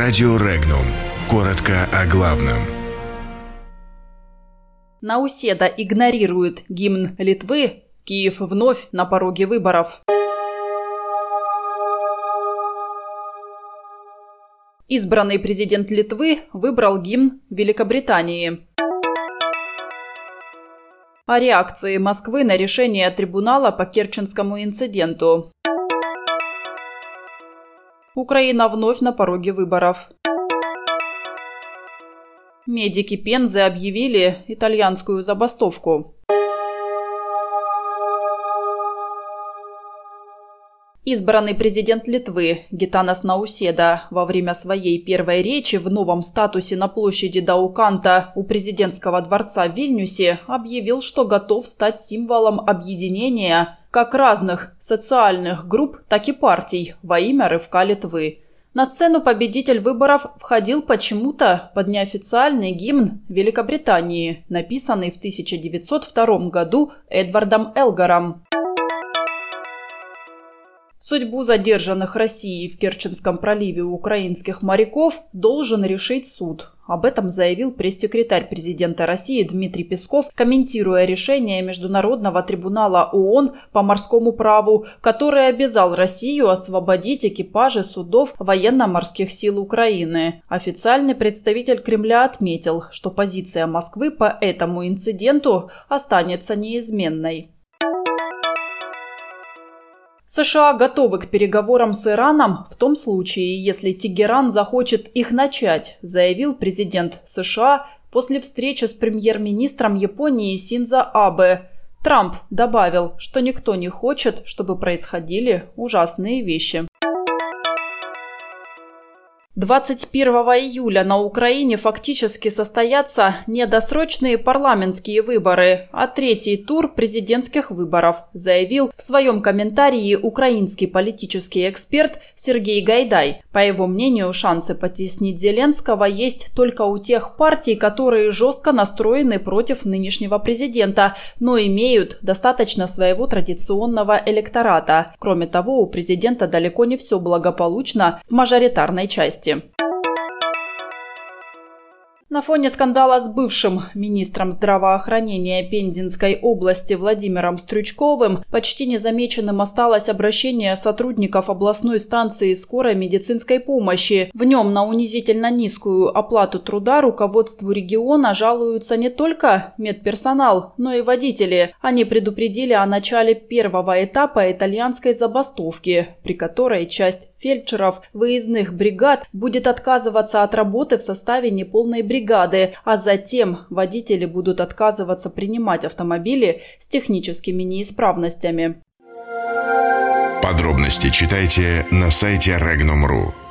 Радио Регнум. Коротко о главном. Науседа игнорирует гимн Литвы. Киев вновь на пороге выборов. Избранный президент Литвы выбрал гимн Великобритании. О реакции Москвы на решение трибунала по Керченскому инциденту. Украина вновь на пороге выборов. Медики Пензы объявили итальянскую забастовку. Избранный президент Литвы Гитанас Науседа во время своей первой речи в новом статусе на площади Дауканта у президентского дворца в Вильнюсе объявил, что готов стать символом объединения как разных социальных групп, так и партий во имя рывка Литвы. На сцену победитель выборов входил почему-то под неофициальный гимн Великобритании, написанный в 1902 году Эдвардом Элгаром. Судьбу задержанных Россией в Керченском проливе украинских моряков должен решить суд. Об этом заявил пресс-секретарь президента России Дмитрий Песков, комментируя решение Международного трибунала ООН по морскому праву, который обязал Россию освободить экипажи судов военно-морских сил Украины. Официальный представитель Кремля отметил, что позиция Москвы по этому инциденту останется неизменной. США готовы к переговорам с Ираном в том случае, если Тегеран захочет их начать, заявил президент США после встречи с премьер-министром Японии Синза Абе. Трамп добавил, что никто не хочет, чтобы происходили ужасные вещи. 21 июля на Украине фактически состоятся не досрочные парламентские выборы, а третий тур президентских выборов, заявил в своем комментарии украинский политический эксперт Сергей Гайдай. По его мнению, шансы потеснить Зеленского есть только у тех партий, которые жестко настроены против нынешнего президента, но имеют достаточно своего традиционного электората. Кроме того, у президента далеко не все благополучно в мажоритарной части области. На фоне скандала с бывшим министром здравоохранения Пензенской области Владимиром Стрючковым почти незамеченным осталось обращение сотрудников областной станции скорой медицинской помощи. В нем на унизительно низкую оплату труда руководству региона жалуются не только медперсонал, но и водители. Они предупредили о начале первого этапа итальянской забастовки, при которой часть фельдшеров выездных бригад будет отказываться от работы в составе неполной бригады, а затем водители будут отказываться принимать автомобили с техническими неисправностями. Подробности читайте на сайте Regnum.ru.